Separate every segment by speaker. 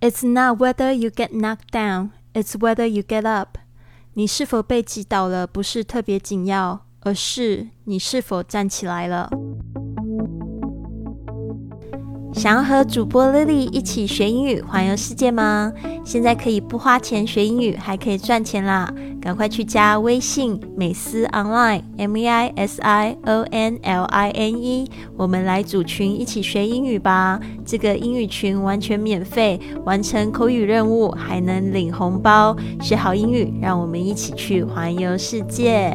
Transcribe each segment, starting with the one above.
Speaker 1: It's not whether you get knocked down, it's whether you get up。你是否被击倒了，不是特别紧要，而是你是否站起来了。想要和主播 Lily 一起学英语环游世界吗？现在可以不花钱学英语，还可以赚钱啦！赶快去加微信美思 Online M E I S I O N L I N E，我们来组群一起学英语吧！这个英语群完全免费，完成口语任务还能领红包。学好英语，让我们一起去环游世界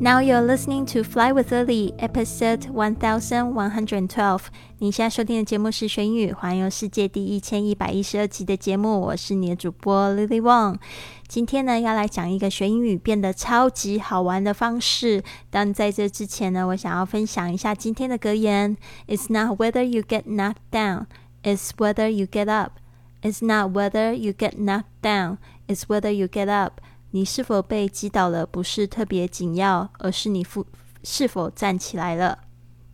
Speaker 1: ！Now you're listening to Fly with Lily, episode one thousand one hundred twelve。你现在收听的节目是学英语环游世界第一千一百一十二集的节目，我是你的主播 Lily Wong。今天呢，要来讲一个学英语变得超级好玩的方式。但在这之前呢，我想要分享一下今天的格言：It's not whether you get knocked down, it's whether you get up. It's not whether you get knocked down, it's whether you get up. 你是否被击倒了，不是特别紧要，而是你是是否站起来了。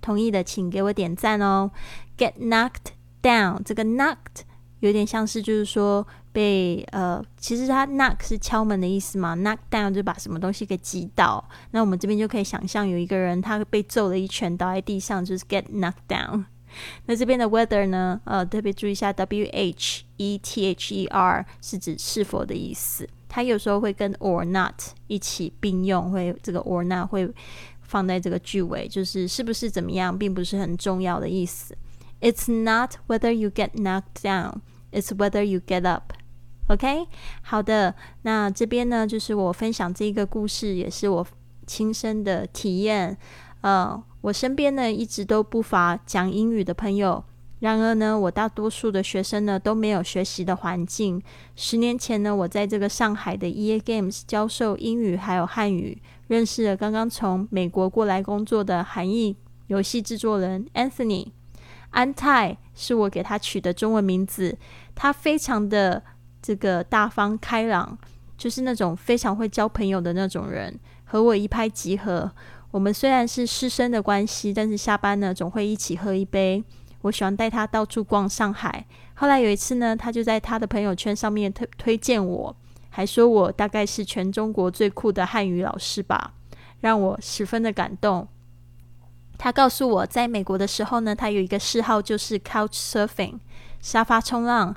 Speaker 1: 同意的，请给我点赞哦。Get knocked down，这个 knocked 有点像是就是说被呃，其实它 knock 是敲门的意思嘛，knock down 就把什么东西给击倒。那我们这边就可以想象有一个人他被揍了一拳倒在地上，就是 get knocked down。那这边的 weather 呢？呃，特别注意一下，w h e t h e r 是指是否的意思。它有时候会跟 or not 一起并用，会这个 or not 会放在这个句尾，就是是不是怎么样，并不是很重要的意思。It's not whether you get knocked down, it's whether you get up. OK，好的，那这边呢，就是我分享这个故事，也是我亲身的体验。呃，我身边呢一直都不乏讲英语的朋友。然而呢，我大多数的学生呢都没有学习的环境。十年前呢，我在这个上海的 EA Games 教授英语还有汉语，认识了刚刚从美国过来工作的韩裔游戏制作人 Anthony 安泰，是我给他取的中文名字。他非常的这个大方开朗，就是那种非常会交朋友的那种人，和我一拍即合。我们虽然是师生的关系，但是下班呢总会一起喝一杯。我喜欢带他到处逛上海。后来有一次呢，他就在他的朋友圈上面推推荐我，还说我大概是全中国最酷的汉语老师吧，让我十分的感动。他告诉我，在美国的时候呢，他有一个嗜好就是 couch surfing 沙发冲浪。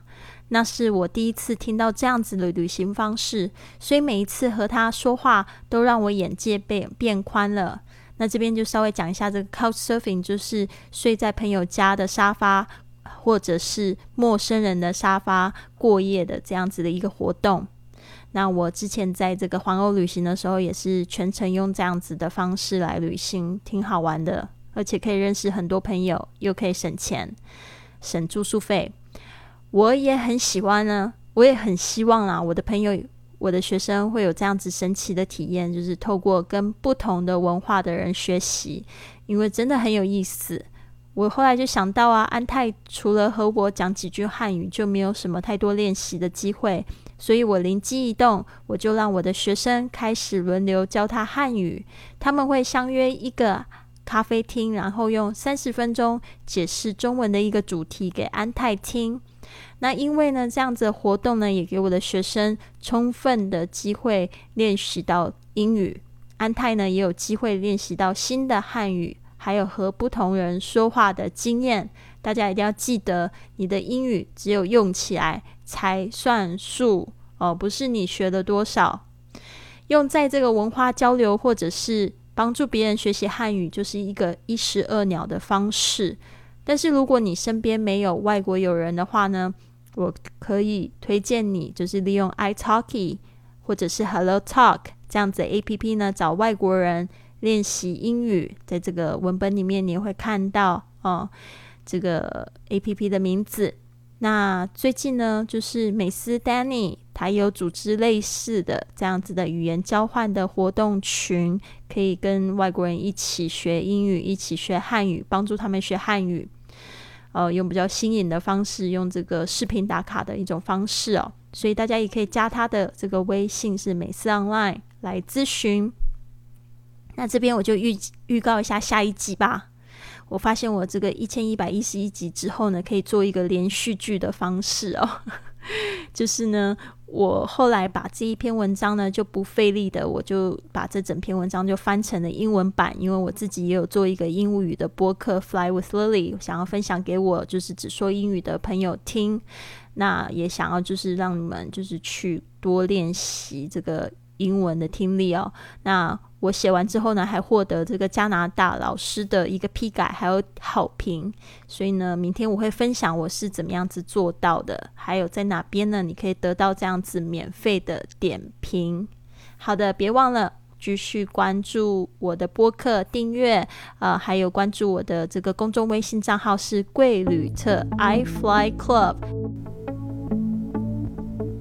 Speaker 1: 那是我第一次听到这样子的旅行方式，所以每一次和他说话，都让我眼界变变宽了。那这边就稍微讲一下这个 couch surfing，就是睡在朋友家的沙发，或者是陌生人的沙发过夜的这样子的一个活动。那我之前在这个环欧旅行的时候，也是全程用这样子的方式来旅行，挺好玩的，而且可以认识很多朋友，又可以省钱，省住宿费。我也很喜欢呢，我也很希望啦，我的朋友。我的学生会有这样子神奇的体验，就是透过跟不同的文化的人学习，因为真的很有意思。我后来就想到啊，安泰除了和我讲几句汉语，就没有什么太多练习的机会，所以我灵机一动，我就让我的学生开始轮流教他汉语。他们会相约一个咖啡厅，然后用三十分钟解释中文的一个主题给安泰听。那因为呢，这样子活动呢，也给我的学生充分的机会练习到英语。安泰呢，也有机会练习到新的汉语，还有和不同人说话的经验。大家一定要记得，你的英语只有用起来才算数哦，不是你学了多少，用在这个文化交流或者是帮助别人学习汉语，就是一个一石二鸟的方式。但是如果你身边没有外国友人的话呢，我可以推荐你，就是利用 iTalki 或者是 Hello Talk 这样子 A P P 呢，找外国人练习英语。在这个文本里面你会看到哦，这个 A P P 的名字。那最近呢，就是美斯 Danny 他有组织类似的这样子的语言交换的活动群，可以跟外国人一起学英语，一起学汉语，帮助他们学汉语。呃，用比较新颖的方式，用这个视频打卡的一种方式哦，所以大家也可以加他的这个微信是美思 online 来咨询。那这边我就预预告一下下一集吧。我发现我这个一千一百一十一集之后呢，可以做一个连续剧的方式哦。就是呢，我后来把这一篇文章呢就不费力的，我就把这整篇文章就翻成了英文版，因为我自己也有做一个英语的播客《Fly with Lily》，想要分享给我就是只说英语的朋友听。那也想要就是让你们就是去多练习这个英文的听力哦。那我写完之后呢，还获得这个加拿大老师的一个批改，还有好评。所以呢，明天我会分享我是怎么样子做到的，还有在哪边呢？你可以得到这样子免费的点评。好的，别忘了继续关注我的播客，订阅呃，还有关注我的这个公众微信账号是贵旅特 i fly club。